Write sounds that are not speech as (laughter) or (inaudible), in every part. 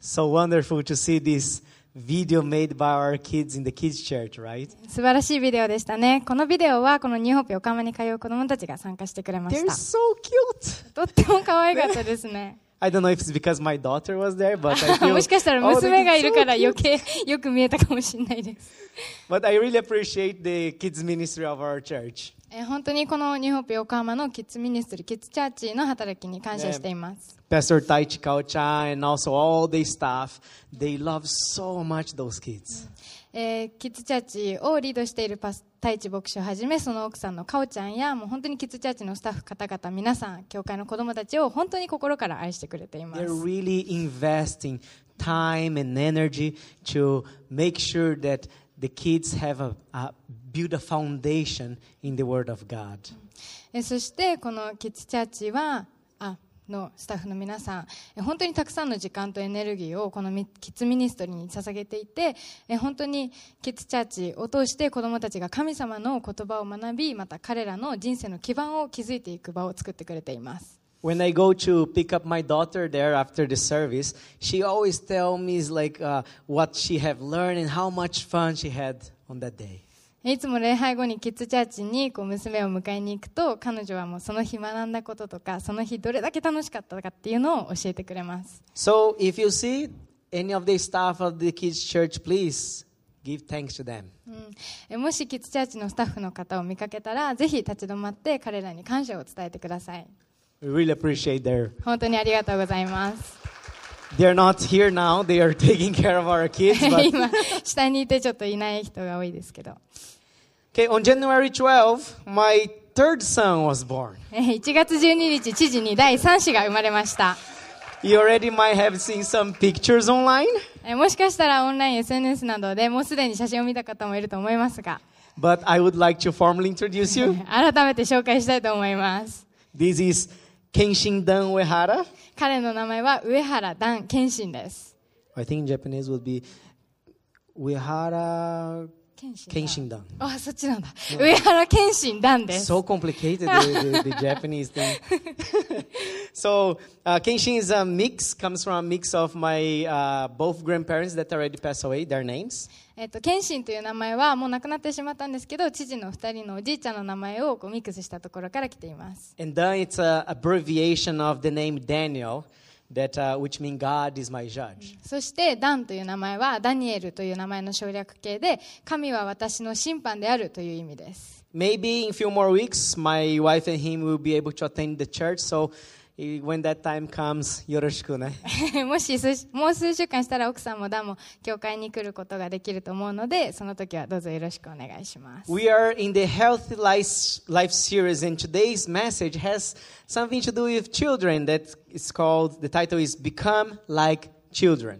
So wonderful to see this video made by our kids in the kids church, right? 素晴らしいビデオでしたね。このビデオはこのニューホープ横浜に通う子供たちが参加してくれまし They're た。 so cute. とっても可愛かったですね。 I (laughs) don't know if it's because my daughter was there, but I feel (laughs) もしかしたら Oh, they 娘がい did る so から cute. 余計よく見えたかもしれないです。 But (laughs) I really appreciate the kids ministry of our church. えー本当にこのニューホープ横浜のキッズミニストリー、キッズチャーチの働きに感謝しています。Pastor Taichi Kaucha and also all the staff, they love so much those kids. えーキッズチャーチをリードしているパス太一牧師をはじめその奥さんのかおちゃんやもう本当にキッズチャーチのスタッフ方々皆さん教会の子供たちを本当に心から愛してくれています They're really investing time and energy to make sure that the kids have a, a build a foundation in the Word of God. そしてこのキッズチャーチはあのスタッフの皆さん本当にたくさんの時間とエネルギーをこのキッズミニストリーに捧げていて本当にキッズチャーチを通して子どもたちが神様の言葉を学びまた彼らの人生の基盤を築いていく場を作ってくれています When I go to pick up my daughter there after the service, she always tell me like uh, what she have learned and how much fun she had on that day. いつも礼拝後にキッズチャーチにこう娘を迎えに行くと彼女はもうその日学んだこととかその日どれだけ楽しかったかっていうのを教えてくれます So if you see any of the staff of the kids church, please give thanks to them. うんえもしキッズチャーチのスタッフの方を見かけたらぜひ立ち止まって彼らに感謝を伝えてください really appreciate their. 本当にありがとうございます They're not here now. They are taking care of our kids. But 今下にいてちょっといない人が多いですけど okay, on January 12, my third son was born. え1月12日知事に第3子が生まれました You already might have seen some pictures online, えもしかしたらオンライン SNS などでもうすでに写真を見た方もいると思いますが but I would like to formally introduce you. 改めて紹介したいと思います This is Kenshin Dan Uehara. 彼の名前は上原段健信です I think in Japanese would be Uehara 健信 Dan. あそっちなんだ、上原健信段です So complicated, the, the, the Japanese thing. so, uh, Kenshin is a mix, comes from a mix of my uh, both grandparents that already passed away, their names. えっと、謙信という名前はもう亡くなってしまったんですけど父の2人のおじいちゃんの名前をこうミックスしたところから来ています And Dan, it's an abbreviation of the name Daniel, that, uh, which means God is my judge. そしてダンという名前はダニエルという名前の省略形で神は私の審判であるという意味です Maybe in a few more weeks, my wife and him will be able to attend the church. So, eh, when that time comes, yoroshiku ne. もし数もう数週間したら奥さんもダンも教会に来ることができると思うのでその時はどうぞよろしくお願いします We are in the Healthy Life, Life series, and today's message has something to do with children. That is called, the title is Become Like Children.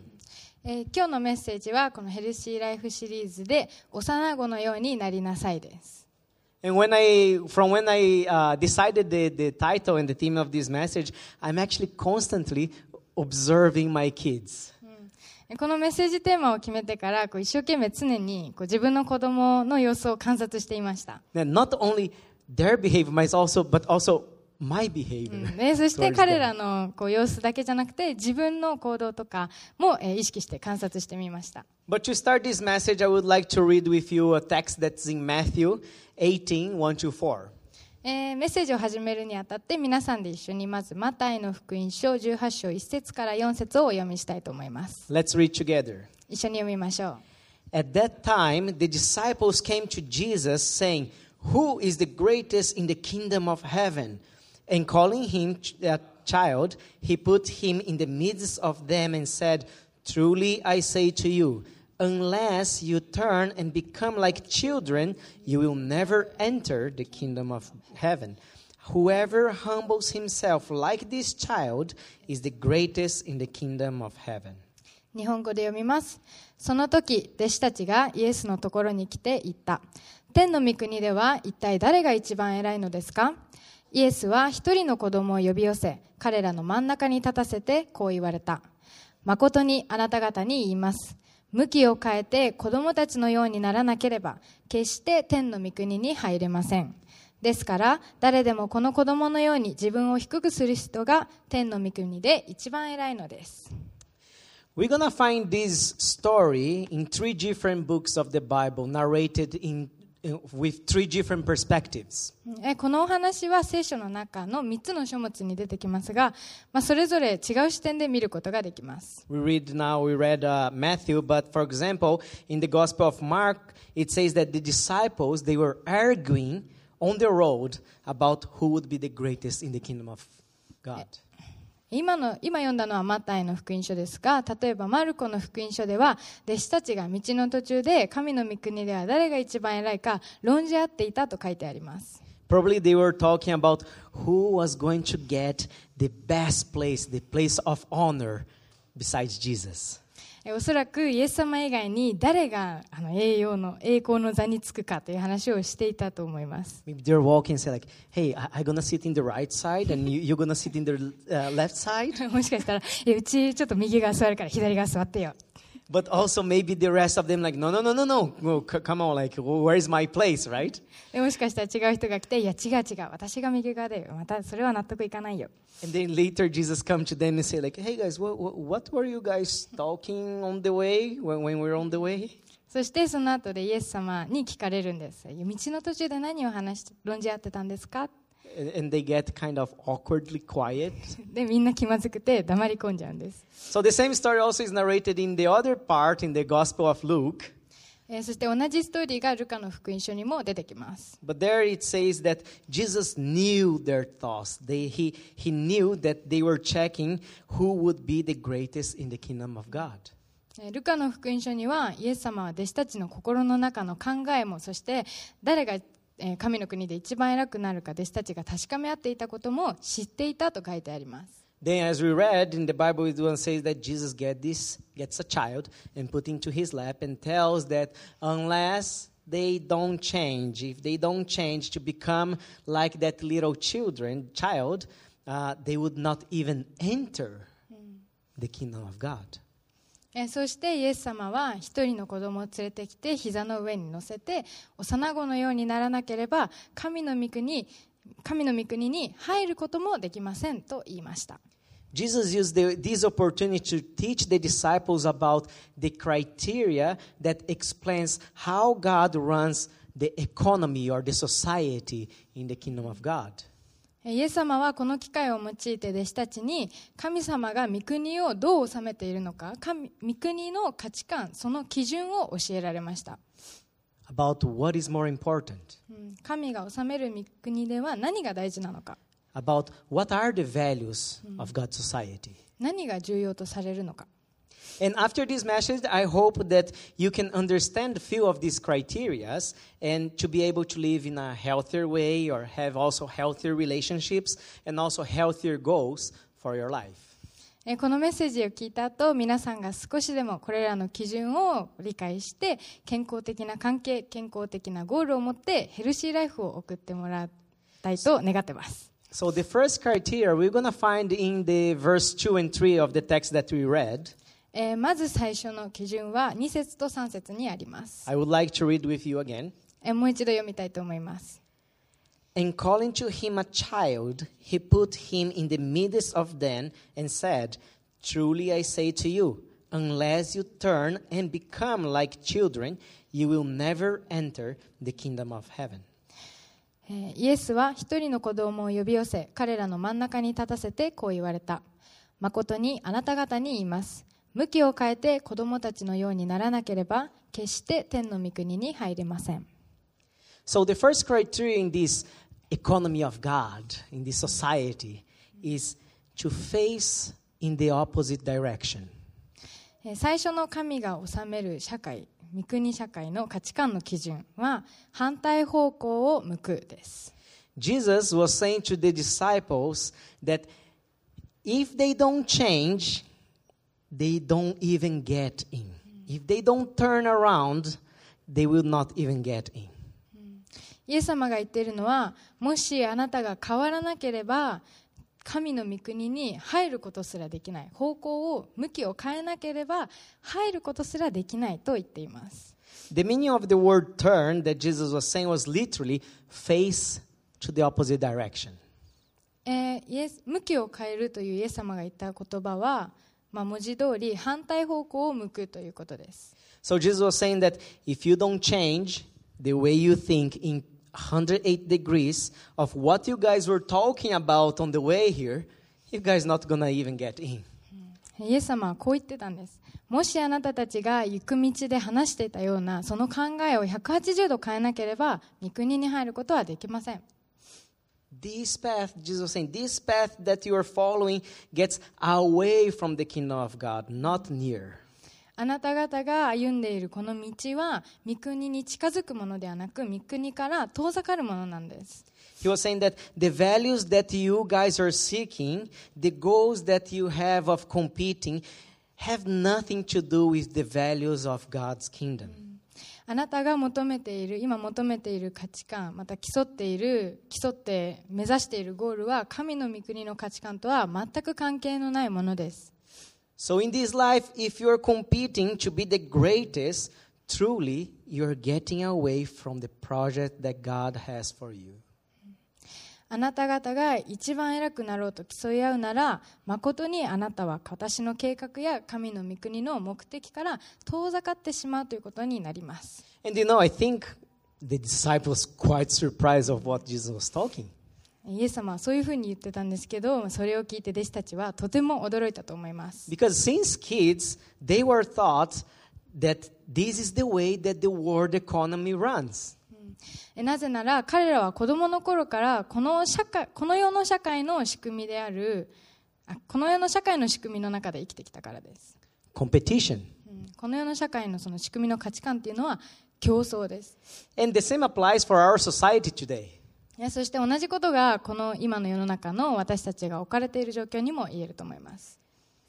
えー今日のメッセージはこのヘルシーライフシリーズで幼子のようになりなさいです And when I, from when I uh, decided the, the title and the theme of this message, I'm actually constantly observing my kids. このメッセージテーマを決めてからこう一生懸命常にこう自分の子供の様子を観察していました、 And not only their behavior, but also, but also my behavior. ね、そして彼.らのこう様子だけじゃなくて自分の行動とかも、えー意識して観察してみました But to start this message, I would like to read with you a text that's in Matthew 18, 1 to 4. えーメッセージを始めるにあたって皆さんで一緒にまずマタイの福音書18章1節から4節をお読みしたいと思います Let's read together. 一緒に読みましょう At that time, the disciples came to Jesus, saying, Who is the greatest in the kingdom of heaven? And calling him ch- a child, he put him in the midst of them and said, Truly I say to you, unless you turn and become like children, you will never enter the kingdom of heaven. Whoever humbles himself like this child is the greatest in the kingdom of heaven. 日本語で読みますその時弟子たちがイエスのところに来て言った天の御国では一体誰が一番偉いのですか イエスは一人の子供を呼び寄せ彼らの真ん中に立たせてこう言われた。誠にあなた方に言います。向きを変えて子供たちのようにならなければ決して天の御国に入れません。ですから誰でもこの子供のように自分を低くする人が天の御国で一番偉いのです。We're going to find this story in three different books of the Bible, narrated in- with three different perspectives. えこのお話は聖書の中の3つの書物に出てきますが、まあ、それぞれ違う視点で見ることができます。 We read now, we read uh, Matthew, but for example, in the Gospel of Mark, it says that the disciples, they were arguing on the road about who would be the greatest in the kingdom of God. 今の今読んだのはマタイの福音書ですが例えばマルコの福音書では弟子たちが道の途中で神の御国では誰が一番偉いか論じ合っていたと書いてあります Probably they were talking about who was going to get the best place, the place of honor besides Jesus. おそらくイエス様以外に誰があの栄養の栄光の座につくかという話をしていたと思います。もしかしたら、えうちちょっと右が座るから左が座ってよ。But also maybe the rest of them like, no, no, no, no, no. no c- come on, like, where is my place, right? でもしかしたら違う人が来ていや違う違う私が右側でまたそれは納得いかないよ And then later Jesus come to them and say like, hey guys, what, what, what were you guys talking on the way when, when we were on the way? そしてその後でイエス様に聞かれるんです道の途中で何を話し論じ合ってたんですか and they get kind of awkwardly quiet. (laughs) So the same story also is narrated in the other part in the Gospel of Luke. えそして同じストーリーがルカの福音書にも出てきます。But there it says that Jesus knew their thoughts. They, he, he knew that they were checking who would be the greatest in the kingdom of God. ルカの福音書にはイエス様は弟子たちの心の中の考えもそして誰がえー神の国で一番偉くなるか弟子たちが確かめ合っていたことも知っていたと書いてあります Then, as we read in the Bible, it one says that Jesus get this, gets a child and put into his lap and tells that unless they don't change, if they don't change to become like that little children, child, uh, they would not even enter the kingdom of God. えそしてイエス様は一人の子供を連れてきて膝の上に乗せて幼子のようにならなければ神の御国神の御国に入ることもできませんと言いました Jesus used the, this opportunity to teach the disciples about the criteria that explains how God runs the economy or the society in the kingdom of God. イエス様はこの機会を用いて弟子たちに神様が御国をどう治めているのか神御国の価値観その基準を教えられました、about what is more important, うん神が治める御国では何が大事なのか。About what are the values of God's society? 何が重要とされるのか And after this message, I hope that you can understand a few of these criterias and to be able to live in a healthier way or have also healthier relationships and also healthier goals for your life. えーこのメッセージを聞いた後皆さんが少しでもこれらの基準を理解して健康的な関係健康的なゴールを持ってヘルシーライフを送ってもらいたいと願ってます So the first criteria we're going to find in the verse 2 and 3 of the text that we read. えーまず最初の基準は2節と3節にあります、I would like to read with you again. えーもう一度読みたいと思います And calling to him a child, he put him in the midst of them and said, Truly I say to you, unless you turn and become like children, you will never enter the kingdom of heaven. えーイエスは一人の子供を呼び寄せ彼らの真ん中に立たせてこう言われた誠にあなた方に言います向きを変えて子供たちのようにならなければ決して天の御国に入れません So the first criteria in this economy of God, in this society, is to face in the opposite direction. えー最初の神が治める社会御国社会の価値観の基準は反対方向を向くです Jesus was saying to the disciples that if they don't change, they don't even get in. If they don't turn around, they will not even get in. イエス様が言っているのはもしあなたが変わらなければ神の御国に入ることすらできない方向を向きを変えなければ入ることすらできないと言っています The meaning of the word turn that Jesus was saying was literally face to the opposite direction. えーイエス向きを変えるというイエス様が言った言葉はまあ、文字通り反対方向を向くということです So Jesus was saying that if you don't change the way you think in 108 degrees of what you guys were talking about on the way here, you guys not gonna even get in. イエス様はこう言ってたんですもしあなたたちが行く道で話していたようなその考えを180度変えなければ御国に入ることはできません This path, Jesus was saying, this path that you are following gets away from the kingdom of God, not near. あなた方が歩んでいるこの道は御国に近づくものではなく御国から遠ざかるものなんです He was saying that the values that you guys are seeking, the goals that you have of competing, have nothing to do with the values of God's kingdom. あなたが求めている今求めている価値観また競っている競って目指しているゴールは神の御国の価値観とは全く関係のないものです So in this life, if you're competing to be the greatest, truly you're getting away from the project that God has for you. あなた方が一番偉くなろうと競い合うなら誠にあなたは私の計画や神の御国の目的から遠ざかってしまうということになります And you know, I think the disciples quite surprised of what Jesus was talking. イエス様はそういうふうに言ってたんですけどそれを聞いて弟子たちはとても驚いたと思います Because since kids, they were taught that this is the way that the world economy runs. えなぜなら彼らは子供の頃からこの社会この世の社会の仕組みであるあこの世の社会の仕組みの中で生きてきたからです、Competition. うんこの世の社会のその仕組みの価値観っていうのは競争です And the same applies for our society today. いやそして同じことがこの今の世の中の私たちが置かれている状況にも言えると思います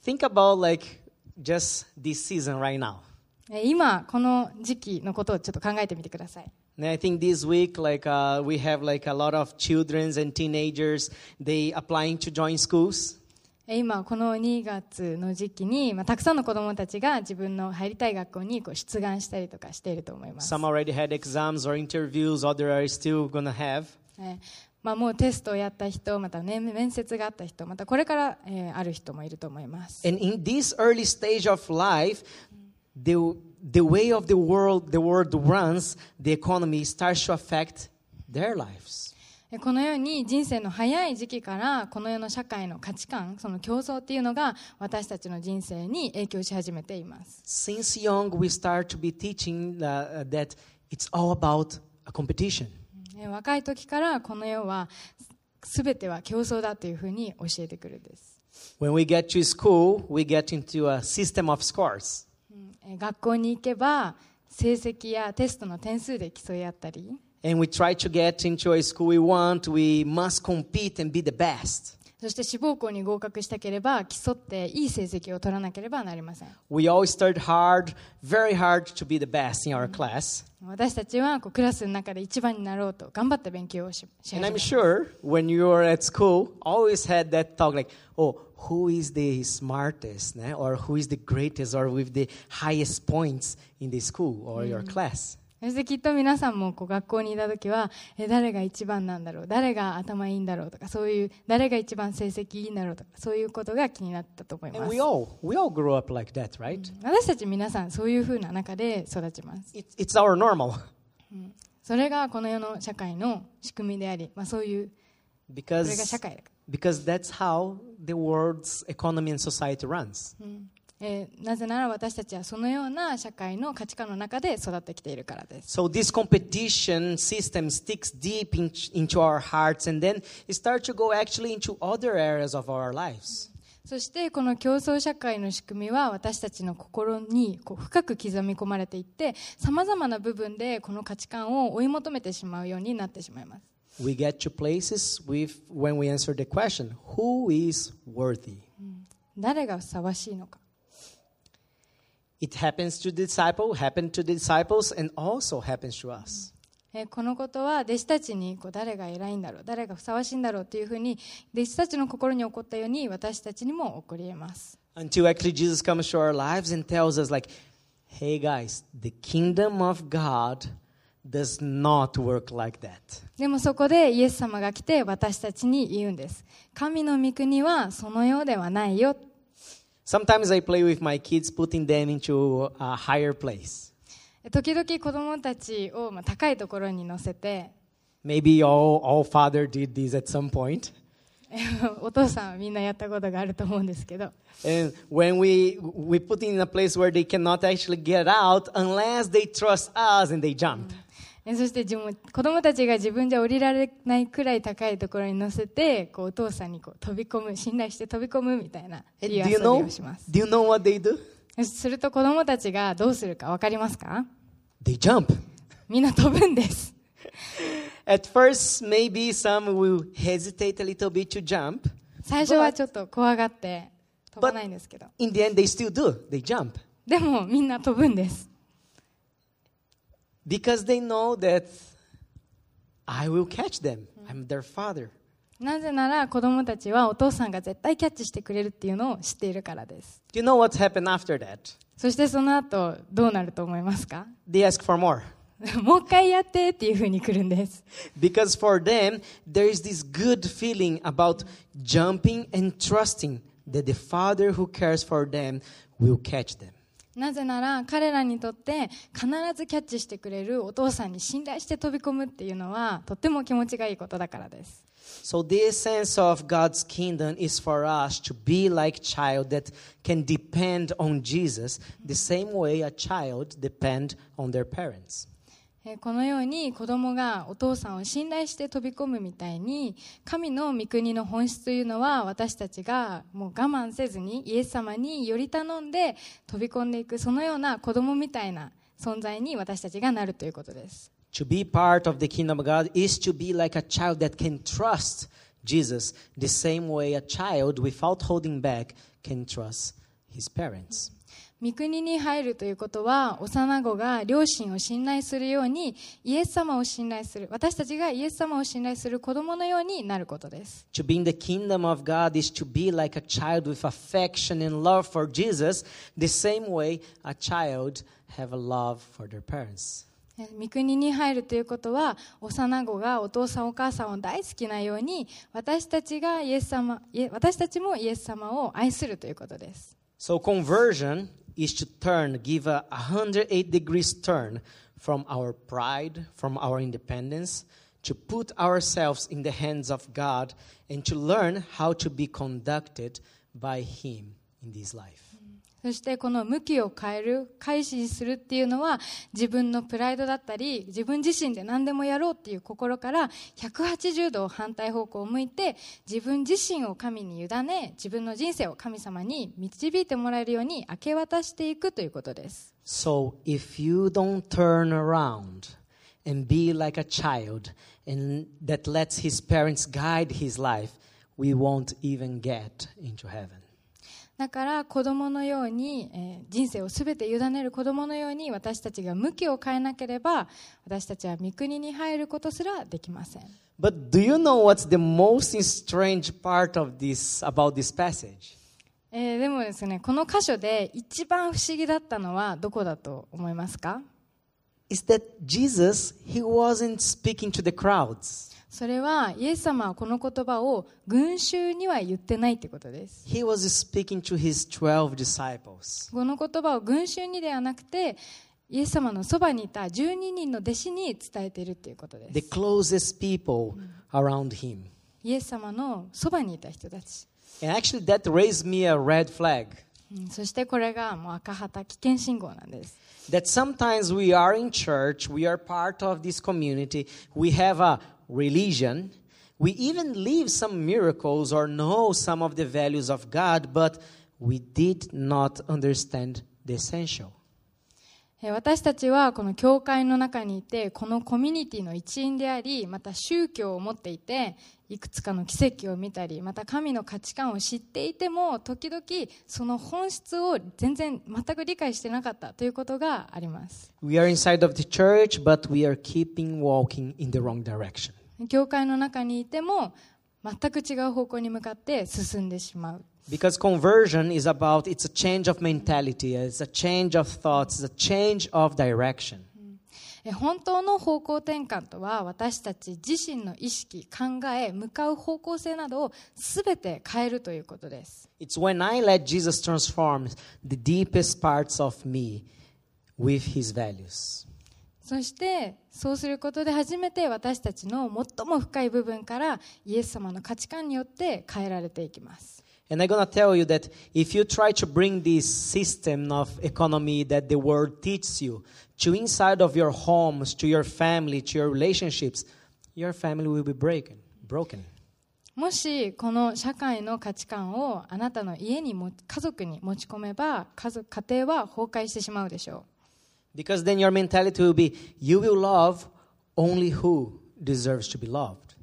Think about like just this season right now. え今この時期のことをちょっと考えてみてください And I think this week, like uh, we have like a lot of children and teenagers, they applying to join schools. え今この2月の時期に、まあ、たくさんの子どもたちが自分の入りたい学校にこう出願したりとかしていると思います、 Some already had exams or interviews, others are still gonna have. えまあ、もうテストをやった人また、ね、面接があった人またこれから、えーある人もいると思います And in this early stage of life, the, the way of the world, the world runs, the economy starts to affect their lives. えこのように人生の早い時期からこの世の社会の価値観その競争っていうのが私たちの人生に影響し始めています Since young, we start to be teaching uh, that it's all about a competition. え若い時からこの世は全ては競争だというふうに教えてくるんです、 When we get to school, we get into a system of scores. うん学校に行けば成績やテストの点数で競い合ったり And we try to get into a school we want, we must compete and be the best. そして志望校に合格したければ競っていい成績を取らなければなりません We all studied hard, very hard to be the best in our class. 私たちはこうクラスの中で一番になろうと頑張って勉強をしし始 And め I'm ます sure when you were at school, always had that talk like, oh, who is the smartest, né? or who is the greatest, or with the highest points in the school or your class. そしてきっと皆さんもこう学校にいた時はえ誰が一番なんだろう？誰が頭いいんだろうとかそういう誰が一番成績いいんだろうとかそういうことが気になったと思います。We all, we all grow up like that, right? 私たち皆さんそういうふうな中で育ちます。It, it's our normal. (laughs) それがこの世の社会の仕組みであり、まあ、そういうそれが because, 社会だか because that's how the world's economy and society runs. ら、うんえーなぜなら私たちはそのような社会の価値観の中で育ってきているからです So this competition system sticks deep in, into our hearts and then it starts to go actually into other areas of our lives. そしてこの競争社会の仕組みは私たちの心にこう深く刻み込まれていってさまざまな部分でこの価値観を追い求めてしまうようになってしまいます We get to places with, when we answer the question, who is worthy? 誰がふさわしいのか It happens to the disciple, happened to the disciples, and also happens to us. えーこのことは弟子たちにこう誰が偉いんだろう誰がふさわしいんだろうというふうに弟子たちの心に起こったように私たちにも起こり得ます Until actually Jesus comes to our lives and tells us, like, hey guys, the kingdom of God does not work like that. でもそこでイエス様が来て私たちに言うんです神の御国はそのようではないよ Sometimes I play with my kids, putting them into a higher place. 時々子供たちをまあ高いところに乗せて Maybe all, all father did this at some point. (laughs) お父さんはみんなやったことがあると思うんですけど And when we, we put in a place where they cannot actually get out unless they trust us and they jump. えそして自分子供たちが自分じゃ降りられないくらい高いところに乗せてこうお父さんにこう飛び込む信頼して飛び込むみたいな遊びをします do you know what they do? すると子供たちがどうするか分かりますか？They jump. みんな飛ぶんです At first, maybe some will hesitate a little bit to jump. 最初はちょっと怖がって飛ばないんですけど In the end, they still do. They jump. でもみんな飛ぶんです Because they know that I will catch them. I'm their father. なぜなら子供たちはお父さんが絶対キャッチしてくれるっていうのを知っているからです Do you know what happened after that? そしてその後どうなると思いますか They ask for more. (laughs) もう一回やってっていうふうに来るんです Because for them, there is this good feeling about jumping and trusting that the father who cares for them will catch them. なぜなら彼らにとって必ずキャッチしてくれるお父さんに信頼して飛び込むっていうのはとっても気持ちがいいことだからです So this sense of God's kingdom is for us to be like child that can depend on Jesus the same way a child depend on their parents. このように子供がお父さんを信頼して飛び込むみたいに神の御国の本質というのは私たちがもう我慢せずにイエス様により頼んで飛び込んでいくそのような子供みたいな存在に私たちがなるということです To be part of the kingdom of God is to be like a child that can trust Jesus the same way a child, without holding back, can trust his parents. 御国に入るということは幼子が両親を信頼するようにイエス様を信頼する私たちがイエス様を信頼する子供のようになることです To be in the kingdom of God is to be like a child with affection and love for Jesus, the same way a child have a love for their parents. え御国に入るということは幼子がお父さんお母さんを大好きなように私たちがイエス様私たちもイエス様を愛するということです So conversion is to turn, give a 108 degrees turn from our pride, from our independence, to put ourselves in the hands of God and to learn how to be conducted by Him in this life. そしてこの向きを変える改心するっていうのは自分のプライドだったり自分自身で何でもやろうっていう心から180度反対方向を向いて自分自身を神に委ね自分の人生を神様に導いてもらえるように明け渡していくということです So if you don't turn around and be like a child and that lets his parents guide his life, we won't even get into heaven. だから子供のように、えー人生をすべて委ねる子供のように私たちが向きを変えなければ私たちは御国に入ることすらできません But do you know what's the most strange part of this about this passage? えーでもですねこの箇所で一番不思議だったのはどこだと思いますか Is that Jesus, he wasn't speaking to the crowds. それはイエス様はこの言葉を群衆には言ってないってことです He was speaking to his 12 disciples. この言葉を群衆にではなくてイエス様のそばにいた12人の弟子に伝えているっていうことで The す closest people around him. イエス様のそばにいた人たち And actually, that raised me a red flag. うんそしてこれがもう赤旗危険信号なんです that sometimes we are in church, we are part of this community, we have a religion, we even live some miracles or know some of the values of God, but we did not understand the essential. えー私たちはこの教会の中にいてこのコミュニティの一員でありまた宗教を持っていていくつかの奇跡を見たりまた神の価値観を知っていても時々その本質を全然全く理解してなかったということがあります We are inside of the church, but we are keeping walking in the wrong direction. 教会の中にいても全く違う方向に向かって進んでしまう Because conversion is about it's a change of mentality, it's a change of thoughts, it's a change of direction. え本当の方向転換とは私たち自身の意識考え向かう方向性などを全て変えるということです It's when I let Jesus transform the deepest parts of me with his values. そしてそうすることで初めて私たちの最も深い部分からイエス様の価値観によって変えられていきます And I'm going to tell you that if you try to bring this system of economy that the world teaches you to inside of your homes, to your family, to your relationships, your family will be broken. Broken. もしこの社会の価値観をあなたの家にも家族に持ち込めば家族家庭は崩壊してしまうでしょ Because then your mentality will be you will love only who deserves to be loved.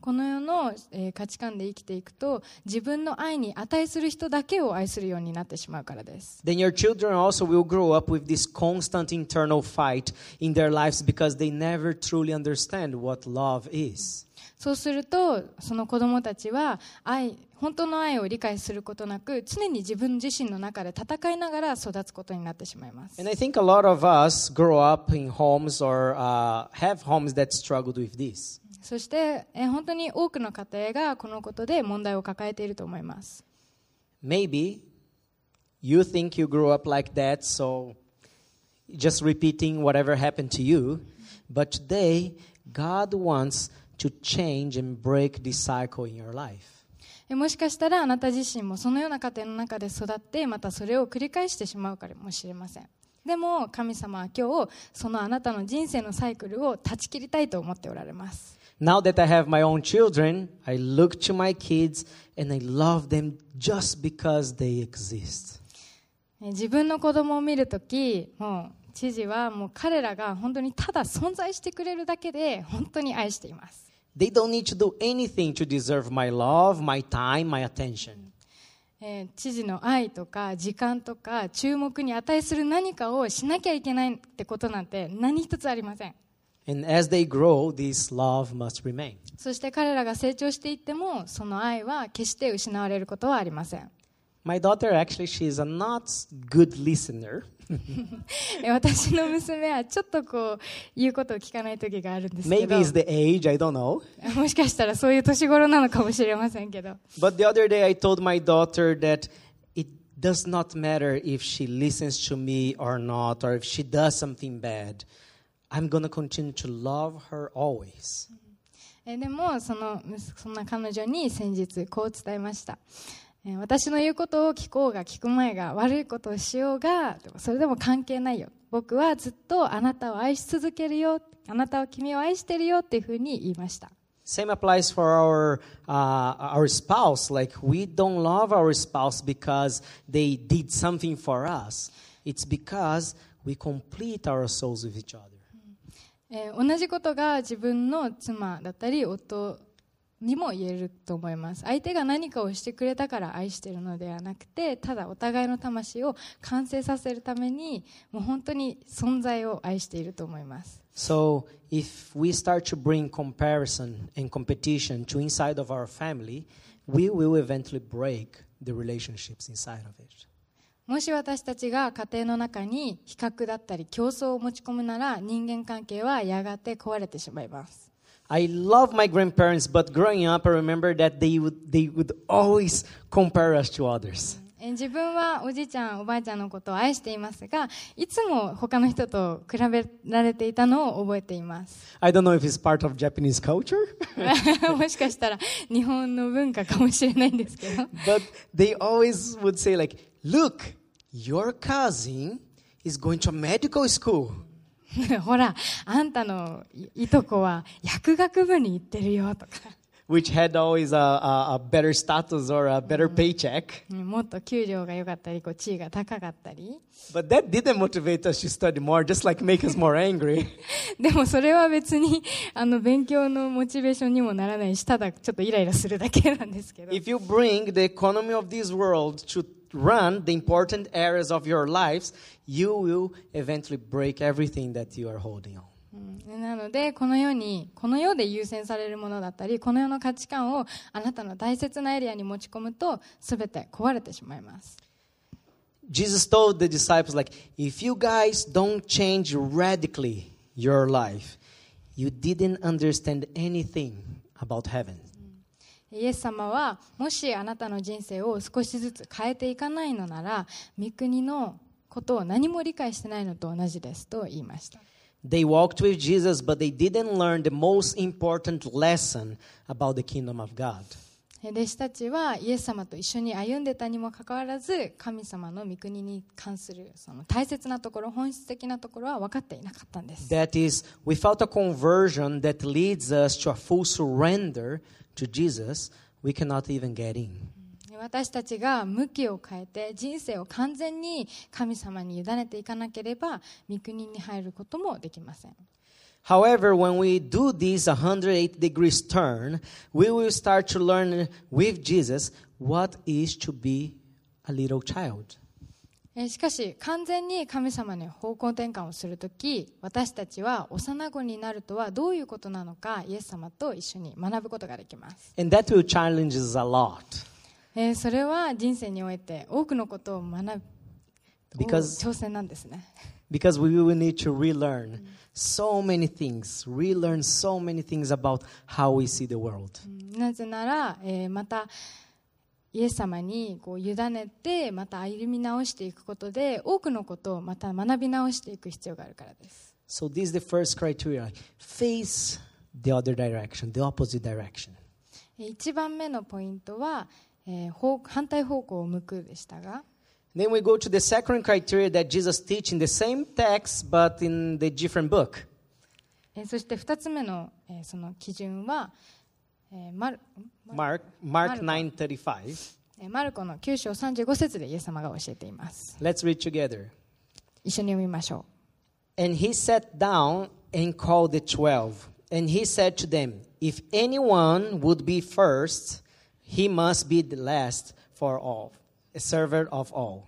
うこの世の、えー価値観で生きていくと自分の愛に値する人だけを愛するようになってしまうからです Then your children also will grow up with this constant internal fight in their lives because they never truly understand what love is. そうするとその子供たちは愛本当の愛を理解することなく常に自分自身の中で戦いながら育つことになってしまいます And I think a lot of us grow up in homes or uh, have homes that struggled with this. そして、えー本当に多くの家庭がこのことで問題を抱えていると思います Maybe you think you grew up like that, so just repeating whatever happened to you. But today, God wants to change and break this cycle in your life. えもしかしたらあなた自身もそのような家庭の中で育ってまたそれを繰り返してしまうかもしれませんでも神様は今日そのあなたの人生のサイクルを断ち切りたいと思っておられます Now that I have my own children, I look to my kids and I love them just because they exist. え自分の子供を見るときもう知事はもう彼らが本当にただ存在してくれるだけで本当に愛しています They don't need to do anything to deserve my love, my time, my attention. えー知事の愛とか時間とか注目に値する何かをしなきゃいけないってことなんて何一つありません And as they grow, this love must remain. そして彼らが成長していってもその愛は決して失われることはありません My daughter, actually, she's a not good listener. え私の娘はちょっとこう言うことを聞かない時があるんですけ Maybe ど it's the age, I don't know. もしかしたらそういう年頃なのかもしれませんけど But the other day, I told my daughter that it does not matter if she listens to me or not, or if she does something bad. I'm to continue to love her always. えでもそのそんな彼女に先日こう伝えましたえ私の言うことを聞こうが聞く前が悪いことをしようがでもそれでも関係ないよ僕はずっとあなたを愛し続けるよあなたは君を愛してるよっていうふうに言いました Same applies for our uh, our spouse. Like we don't love our spouse because they did something for us. It's because we complete our souls with each other. えー同じことが自分の妻だったり夫にも言えると思います。相手が何かをしてくれたから愛しているのではなくてただお互いの魂を完成させるためにもう本当に存在を愛していると思います。So if we start to bring comparison and competition to inside of our family, we will eventually break the relationships inside of it. もし私たちが家庭の中に比較だったり競争を持ち込むなら人間関係はやがて壊れてしまいます I love my grandparents, but growing up, I remember that they would, they would always compare us to others. え自分はおじいちゃんおばあちゃんのことを愛していますがいつも他の人と比べられていたのを覚えています I don't know if it's part of Japanese culture, (laughs) もしかしたら日本の文化かもしれないんですけど but (laughs) they always would say like, "Look, your cousin is going to a medical school." ほらあんたのいいとこは薬学部に行ってるよとか which had always a, a, a better status or a better paycheck. うんもっと給料が良かったりこう地位が高かったり But that didn't motivate us to study more, just like make us more angry. でもそれは別にあの勉強のモチベーションにもならないしただちょっとイライラするだけなんですけど if you bring the economy of this world to run the important areas of your lives, you will eventually break everything that you are holding on. うんなのでこの世にこの世で優先されるものだったりこの世の価値観をあなたの大切なエリアに持ち込むと全て壊れてしまいます Jesus told the disciples, like, if you guys don't change radically your life, you didn't understand anything about heaven. イエス様はもしあなたの人生を少しずつ変えていかないのなら御国のことを何も理解してないのと同じですと言いました They walked with Jesus, but they didn't learn the most important lesson about the kingdom of God. 弟子たちはイエス様と一緒に歩んでたにもかかわらず神様の御国に関するその大切なところ本質的なところは分かっていなかったんです。That is, without a conversion that leads us to a full surrender to Jesus, we cannot even get in. 私たちが向きを変えて人生を完全に神様に委ねていかなければ御国に入ることもできません However, when we do this 108 degrees turn, we will start to learn with Jesus what is to be a little child. えーしかし完全に神様に方向転換をするとき私たちは幼子になるとはどういうことなのかイエス様と一緒に学ぶことができます、 And that will challenge us a lot えーそれは人生において多くのことを学ぶ Because- 挑戦なんですね because we will need to relearn so many things, relearn so many things about how we see the world. なぜなら、えーまたイエス様にこう委ねてまた歩み直していくことで多くのことをまた学び直していく必要があるからです So this is the first criteria. Face the other direction, the opposite direction. えー一番目のポイントは、えー方反対方向を向くでしたが Then we go to the second criteria that Jesus teach in the same text but in the different book. そして2つ目の,その基準は、マル,マル Mark, Mark 9:35マルコの9章35節でイエス様が教えています。Let's read together. 一緒に読みましょう。And he sat down and called the twelve. And he said to them, If anyone would be first, he must be the last for all. A servant of all.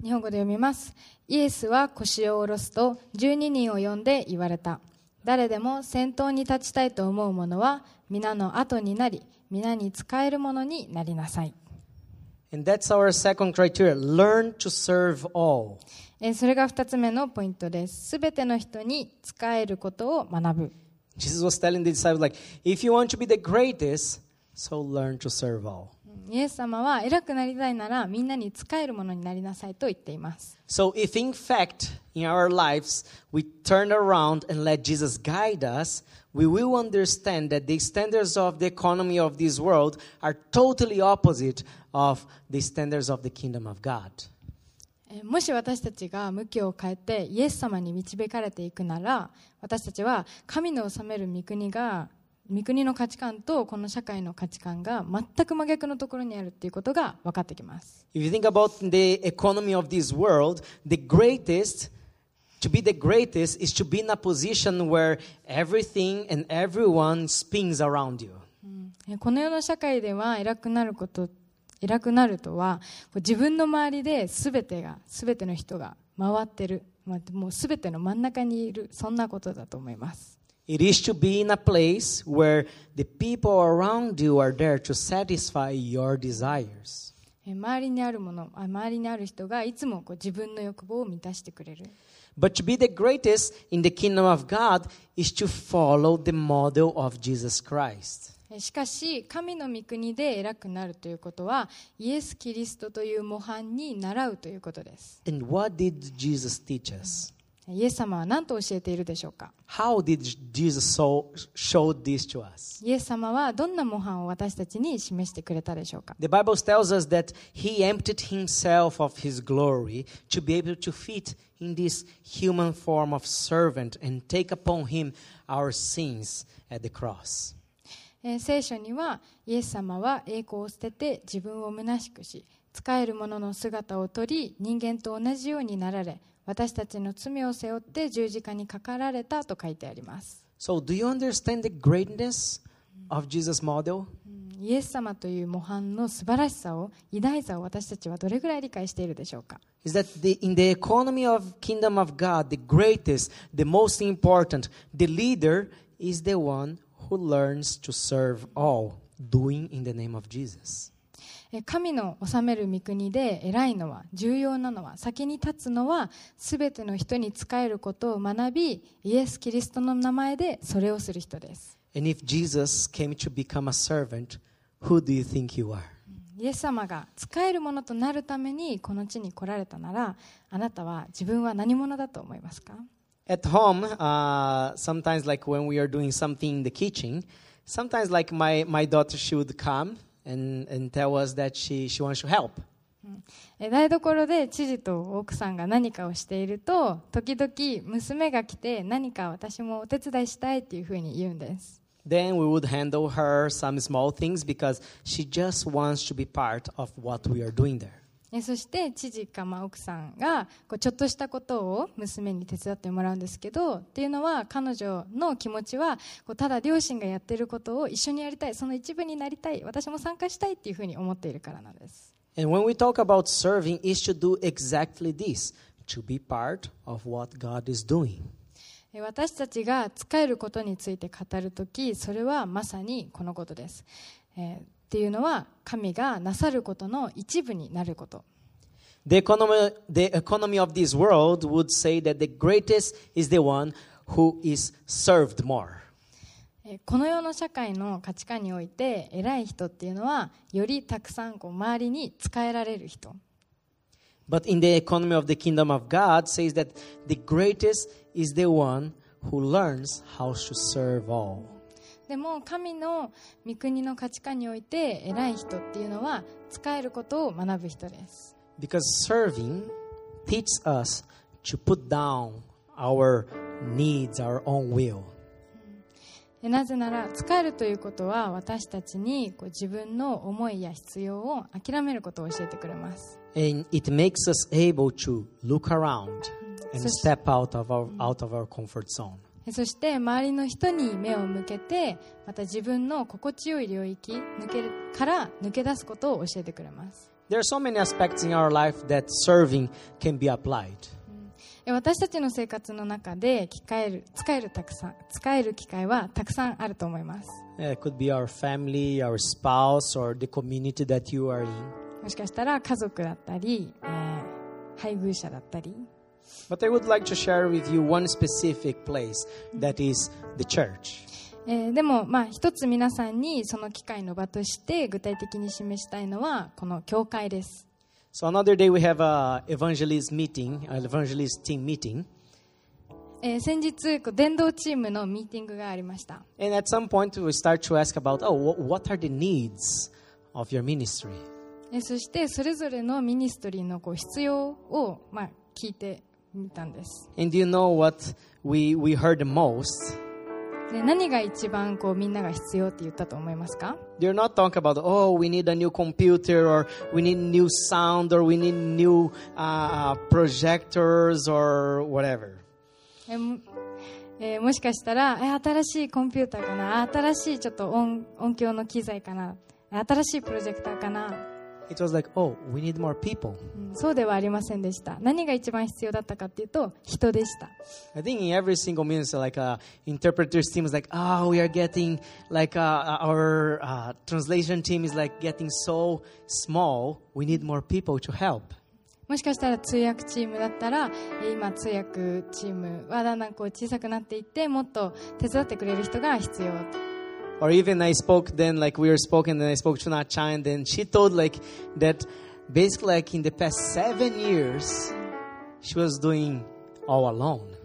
う日本語で読みますイエスは腰を下ろすと12人を呼んで言われた誰でも先頭に立ちたいと思う者は皆の後になり皆に仕える者になりなさい And that's our second criteria learn to serve all. えーそれが2つ目のポイントですすべての人に仕えることを学ぶ Jesus was telling the disciples, like, if you want to be the greatest, so learn to serve all. イエス様は偉くなりたいならみんなに仕えるものになりなさいと言っています So, if in fact in our lives we turn around and let Jesus guide us, we will understand that the standards of the economy of this world are totally opposite of the standards of the kingdom of God. えーもし私たちが向きを変えてイエス様に導かれていくなら私たちは神の治める御国が御国の価値観とこの社会の価値観が全く真逆のところにあるっていうことが分かってきます If you think about the economy of this world, the greatest, to be the greatest, is to be in a position where everything and everyone spins around you. えーこの世の社会では偉くなること偉くなるとは自分の周りで全てが全ての人が回ってるまあもう全ての真ん中にいるそんなことだと思います It is to be in a place where the people around you are there to satisfy your desires. えー周りにあるものあ周りにある人がいつもこう自分の欲望を満たしてくれる But to be the greatest in the kingdom of God is to follow the model of Jesus Christ. えーしかし神の御国で偉くなるということはイエス・キリストという模範に習うということです And what did Jesus teach us? イエス様は何と教えているでしょうか How did Jesus show this to us? イエス様はどんな模範を私たちに示してくれたでしょうか The Bible tells us that he emptied himself of his glory to be able to fit in this human form of servant and take upon him our sins at the cross. えー聖書にはイエス様は栄光を捨てて自分を虚しくし使える者の姿を取り人間と同じようになられ私たちの罪を背負って十字架にかかられたと書いてあります So, do you understand the greatness of Jesus' model? うんイエス様という模範の素晴らしさを偉大さを私たちはどれぐらい理解しているでしょうか Is that the, in the economy of kingdom of God, the greatest, the most important, the leader is the one who learns to serve all, doing in the name of Jesus. え神の治める御国で偉いのは重要なのは先に立つのは全ての人に仕えることを学びイエス・キリストの名前でそれをする人です And if Jesus came to become a servant, who do you think you are? イエス様が使えるものとなるためにこの地に来られたならあなたは自分は何者だと思いますか At home, uh, sometimes like when we are doing something in the kitchen, sometimes like my, my daughter, she would come and, and tell us that she, she wants to help. え台所で知事と奥さんが何かをしていると時々娘が来て何か私もお手伝いしたいっていうふうに言うんです Then we would handle her some small things because she just wants to be part of what we are doing there. えそして知事かまあ奥さんがこうちょっとしたことを娘に手伝ってもらうんですけどっていうのは彼女の気持ちはこうただ両親がやってることを一緒にやりたいその一部になりたい私も参加したいっていうふうに思っているからなんです And when we talk about serving, is to do exactly this to be part of what God is doing. え私たちが使えることについて語るときそれはまさにこのことです、えーっていうのは神がなさることの一部になること The economy, the economy of this world would say that the greatest is the one who is served more. えーこの世の社会の価値観において偉い人っていうのはよりたくさんこう周りに使えられる人 But in the economy of the kingdom of God says that the greatest is the one who learns how to serve all. でも神の御国の価値観において偉い人っていうのは使えることを学ぶ人です。Because serving teaches us to put down our needs, our なぜなら、使えるということは私たちにこう自分の思いや必要を諦めることを教えてくれます。そして周りの人に目を向けてまた自分の心地よい領域抜けるから抜け出すことを教えてくれます。私たちの生活の中で機会る使える,たくさん使える機会はたくさんあると思います。もしかしたら家族だったり、え、配偶者だったり。But I would like to share with you one specific place that is the church. えーでも、まあ、一つ皆さんにその機会の場として具体的に示したいのはこの教会です。 So another day we have a evangelist meeting, an evangelist team meeting. えー先日こう伝道チームのミーティングがありました、 And at some point we start to ask about, oh, wh- what are the needs of your ministry? えーそしてそれぞれのミニストリーのこう必要を、まあ、聞いて みたんです And do you know what we, we heard the most? で何が一番こうみんなが必要って言ったと思いますか They're not talking about, oh, we need a new computer or we need new sound or we need new uh, projectors or whatever. ええーもしかしたら、えー新しいコンピューターかな新しいちょっと音音響の機材かな新しいプロジェクターかな It was like, oh, we need more people. うんそうではありませんでした何が一番必要だったかっていうと人でした I think in every single ministry, like uh, interpreters team is like, oh, we are getting like uh, our uh, translation team is like getting so small. We need more people to help. もしかしたら通訳チームだったらえー今通訳チームはだんだんこう小さくなっていってもっと手伝ってくれる人が必要 Or even I spoke then, like we were spoken, then I spoke to Nacha, and then she told like that basically like in the past seven years, she was doing all alone.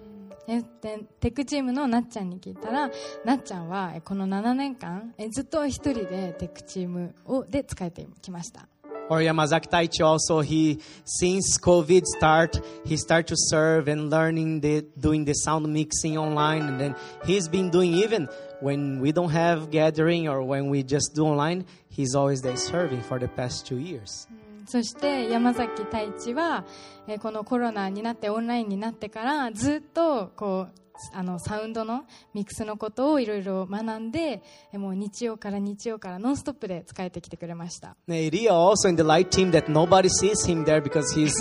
えでテックチームのなっちゃんに聞いたらなっちゃんはえこの7年間えずっと一人でテックチームをで使えてきました Or Yamazaki Taichi also, he, since COVID start, he start to serve and learning the, doing the sound mixing online. And then he's been doing even when we don't have gathering or when we just do online, he's always there serving for the past two years. そして山崎太一はえーこのコロナになってオンラインになってからずっとこうあのサウンドのミックスのことをいろいろ学んでえもう日曜から日曜からノンストップで使えてきてくれました。Ria also in the light team that nobody sees him there because he's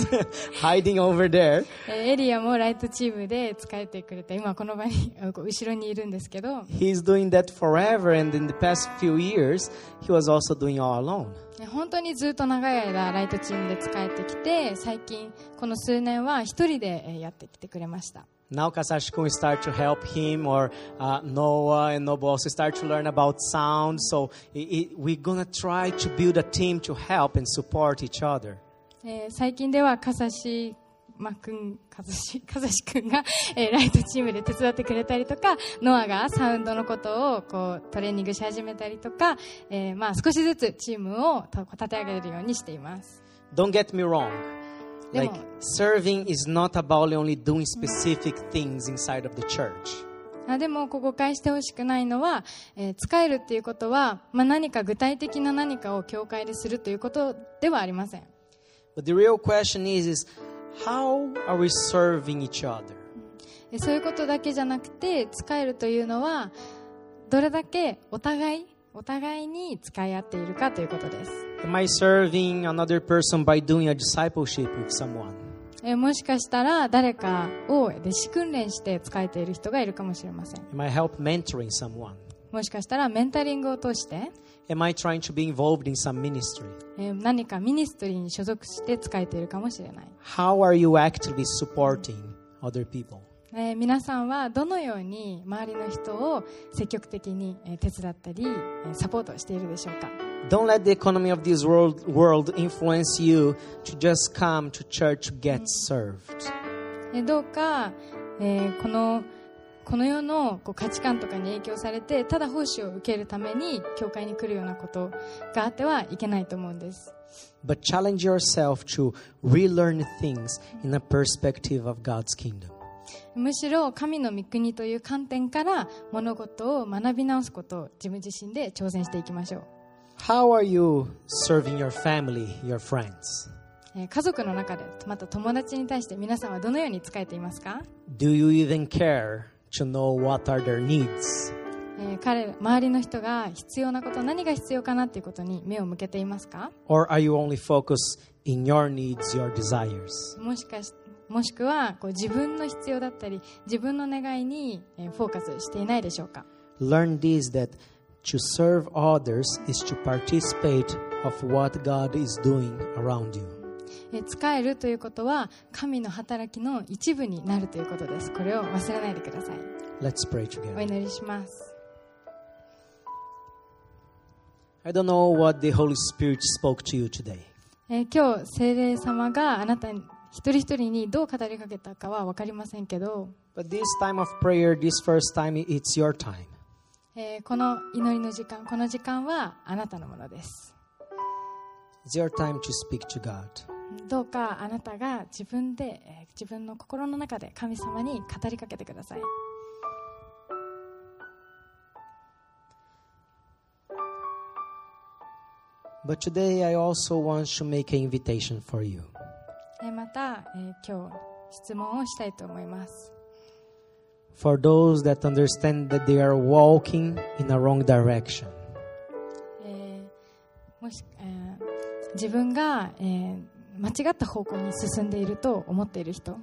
hiding over there. えーエリアもライトチームで使えてくれて今この場に後ろにいるんですけど He's doing that forever, and in the past few years, he was also doing all alone. ね本当にずっと長い間ライトチームで使えてきて最近この数年は一人でえーやってきてくれました Now Kasashi-kun start to help him, or uh, Noah and Nobu also start to learn about sound. So i i we're gonna try to build a team to help and support each other. えー最近ではかさしまくんかさし (laughs) かさしくんが、えーライトチームで手伝ってくれたりとかノアがサウンドのことをこうトレーニングし始めたりとか、えーまあ、少しずつチームをと立て上げるようにしています Don't get me wrong. Like serving is not about only doing specific things inside of the church. あでもこう誤解してほしくないのは、えー使えるっていうことは、まあ、何か具体的な何かを教会でするということではありません But the real question is, is How are we serving each other? そういうことだけじゃなくて使えるというのはどれだけお互いお互いに使い合っているかということです。もしかしたら誰かを弟子訓練して使えている人がいるかもしれません。もしかしたらメンタリングを通して。Am I trying to be involved in some ministry? え何かミニストリーに所属して使えているかもしれない How are you actively supporting other people? えー皆さんはどのように周りの人を積極的にえー手伝ったりえーサポートしているでしょうか Don't let the economy of this world, world influence you to just come to church to get served. えーどうか、えーこの この世のこう価値観とかに影響されてただ奉仕を受けるために教会に来るようなことがあってはいけないと思うんです But challenge yourself to relearn things in a perspective of God's kingdom. むしろ神の御国という観点から物事を学び直すことを自分自身で挑戦していきましょう How are you serving your family, your friends? えー家族の中でまた友達に対して皆さんはどのように使えていますか？Do you even care to know what are their needs? えー彼ら周りの人が必要なこと何が必要かなっていうことに目を向けていますか Or are you only focused in your needs, your desires? もしかしもしくはこう自分の必要だったり自分の願いにえーフォーカスしていないでしょうか Learn this that to serve others is to participate of what God is doing around you. えー使えるということは神の働きの一部になるということですこれを忘れないでください Let's pray お.祈りします I don't know what the Holy Spirit spoke to you today. えー今日聖霊様があなたに一人一人にどう語りかけたかは分かりませんけど、But this time of prayer, this first time, it's your time. えーこの祈りの時間この時間はあなたのものです It's your time to speak to God. どうかあなたが自分で、えー自分の心の中で神様に語りかけてください But today, I also want to make an invitation for you. えーまた、えー今日質問をしたいと思います For those that understand that they are walking in a wrong direction, えーもし、えー自分が、えー間違った方向に進んでいると思っている人、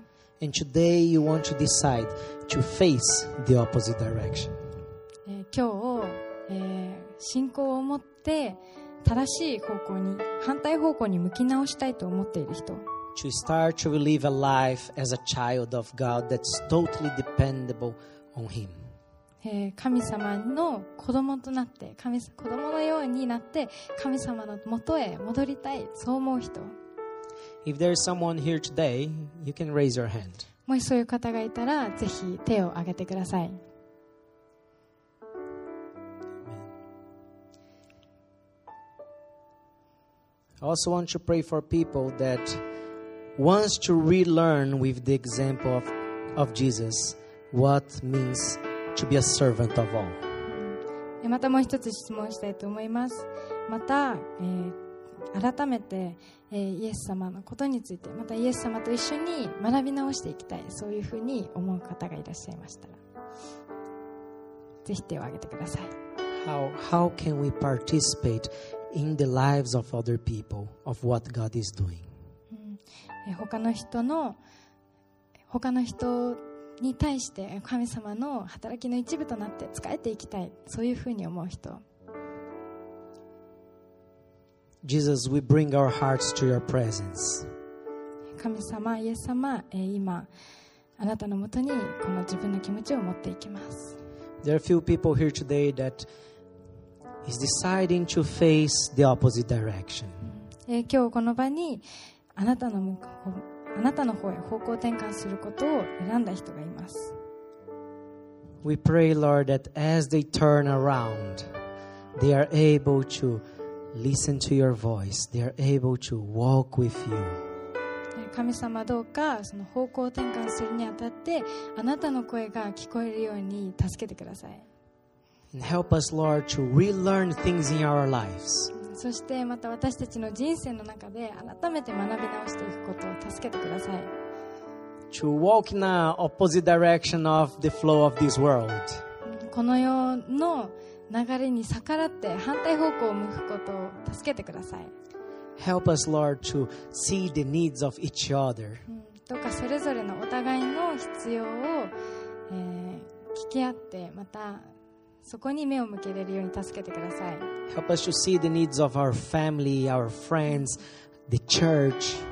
and today you want to decide to face the opposite direction. えー今日、えー信仰を持って正しい方向に反対方向に向き直したいと思っている人 To start to live a life as a child of God that's totally dependable on Him. えー神様の子供となって神子供のようになって神様のもとへ戻りたいそう思う人 If there is someone here today, you can raise your hand. もしそういう方がいたらぜひ手を挙げてください I also want to pray for people that wants to relearn with the example of, of Jesus what means to be a servant of all. えーまたもう一つ質問したいと思いますまた、えー 改めて、えーイエス様のことについてまたイエス様と一緒に学び直していきたいそういうふうに思う方がいらっしゃいましたらぜひ手を挙げてください How, how can we participate in the lives of other people of what God is doing? えー他の人の他の人に対して神様の働きの一部となって仕えていきたいそういうふうに思う人 Jesus, we bring our hearts to your presence. 神様イエス様、えー今あなたのもとにこの自分の気持ちを持っていきます There are few people here today that is deciding to face the opposite direction. えー今日この場にあなたの向こうあなたの方へ方向転換することを選んだ人がいます We pray, Lord, that as they turn around, they are able to listen to your voice. They are able to walk with you. えー神様どうかその方向転換するにあたってあなたの声が聞こえるように助けてください And help us, Lord, to relearn things in our lives. そしてまた私たちの人生の中で改めて学び直していくことを助けてください To walk in a opposite direction of the flow of this world. この世の 流れに逆らって反対方向を向くことを助けてください、Help us, Lord, to see the needs of each other. うんどうかそれぞれのお互いの必要を、えー聞き合ってまたそこに目を向けれるように助けてください Help us to see the needs of our family, our friends, the church.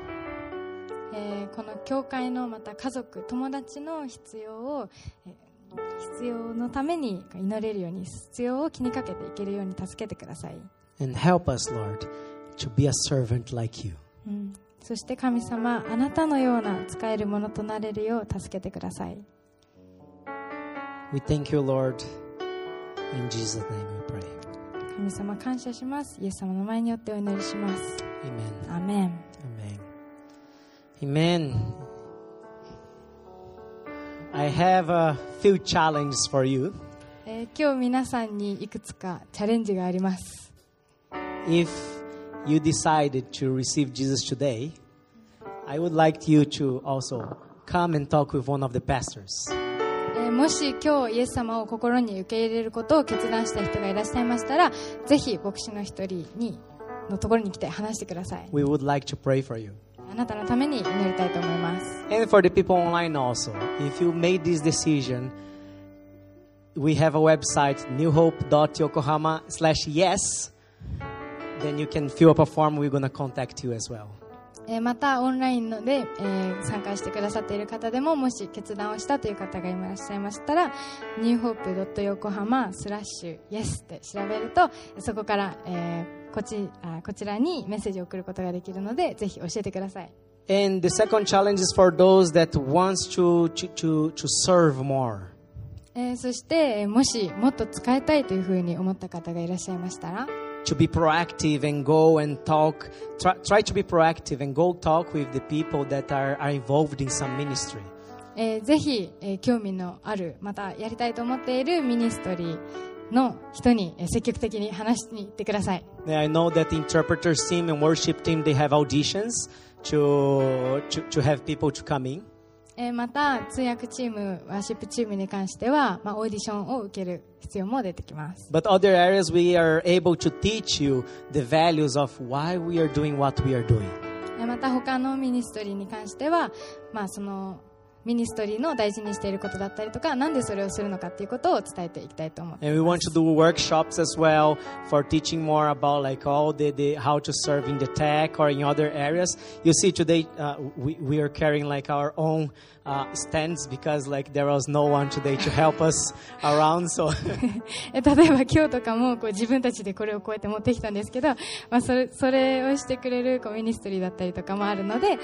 えーこの教会のまた家族友達の必要を、えー必要のために祈れるように必要を気にかけていけるように助けてください、And help us, Lord, to be a servant like you. うんそして神様あなたのような使えるものとなれるよう助けてください We thank you, Lord. In Jesus' name we pray. 神様感謝しますイエス様の前によってお祈りします Amen. アーメン Amen. Amen. I have a few challenges for you. えー今日皆さんにいくつかチャレンジがあります If you decided to receive Jesus today, I would like you to also come and talk with one of the pastors. えーもし今日イエス様を心に受け入れることを決断した人がいらっしゃいましたらぜひ牧師の一人にのところに来て話してください We would like to pray for you. あなたのために祈りたいと思います And for the people online also, if you made this decision, we have a website, newhope.yokohama slash yes. Then you can fill up a form. We're going to contact you as well. えーまたオンラインので、えー参加してくださっている方でももし決断をしたという方がいらっしゃいましたら newhope.yokohama スラッシュ yes って調べるとそこから、えーこちあこちらにメッセージを送ることができるのでぜひ教えてください And the second challenge is for those that wants to, to, to, serve more. えーそして、えーもしもっと使いたいというふうに思った方がいらっしゃいましたら、To be proactive and go and talk. Try, try to be proactive and go talk with the people that are, are involved in some ministry. えーぜひ、えー興味のあるまたやりたいと思っているミニストリーの人に積極的に話しに行ってください。また、通訳チーム、ワーシップチームに関しては、まあ、オーディションを受ける必要も出てきます。でまた、他のミニストリーに関しては、まあ、その、ミニストリーの大事にしていることだったりとかなんでそれをするのかっていうことを伝えていきたいと思って And we want to do workshops as well for teaching more about like all the, the how to serve in the tech or in other areas. You see today uh, we, we are carrying like our own uh, stands because like there was no one today to help us around. So え例えば今日とかもこう自分たちでこれをこうやって持ってきたんですけど、まあ、それそれをしてくれるこうミニストリーだったりとかもあるので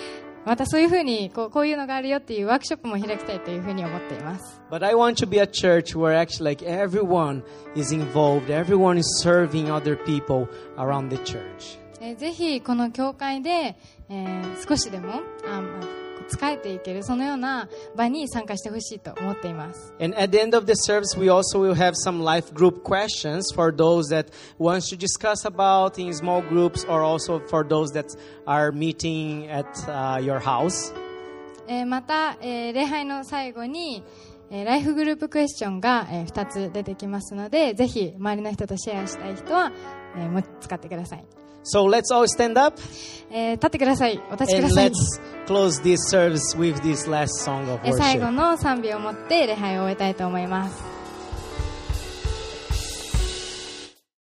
またそういうふうにこうこういうのがあるよっていうワークショップも開きたいというふうに思っています But I want to be a church where actually like everyone is involved, everyone is serving other people around the church. えーぜひこの教会で、えー少しでもあ、まあ、使えていけるそのような場に参加してほしいと思っています And at the end of the service, we also will have some life group questions for those that wants to discuss about in small groups, or also for those that are meeting at uh, your house. えーまた、えー礼拝の最後に、えーライフグループクエスチョンが、え2つ出てきますので、ぜひ周りの人とシェアしたい人は、えーもう使ってください。So let's all stand up えー立ってください。お立ちく and ださい let's。close this service with this last song of えー最後 worship. の賛美を持って礼拝を終えたいと思います。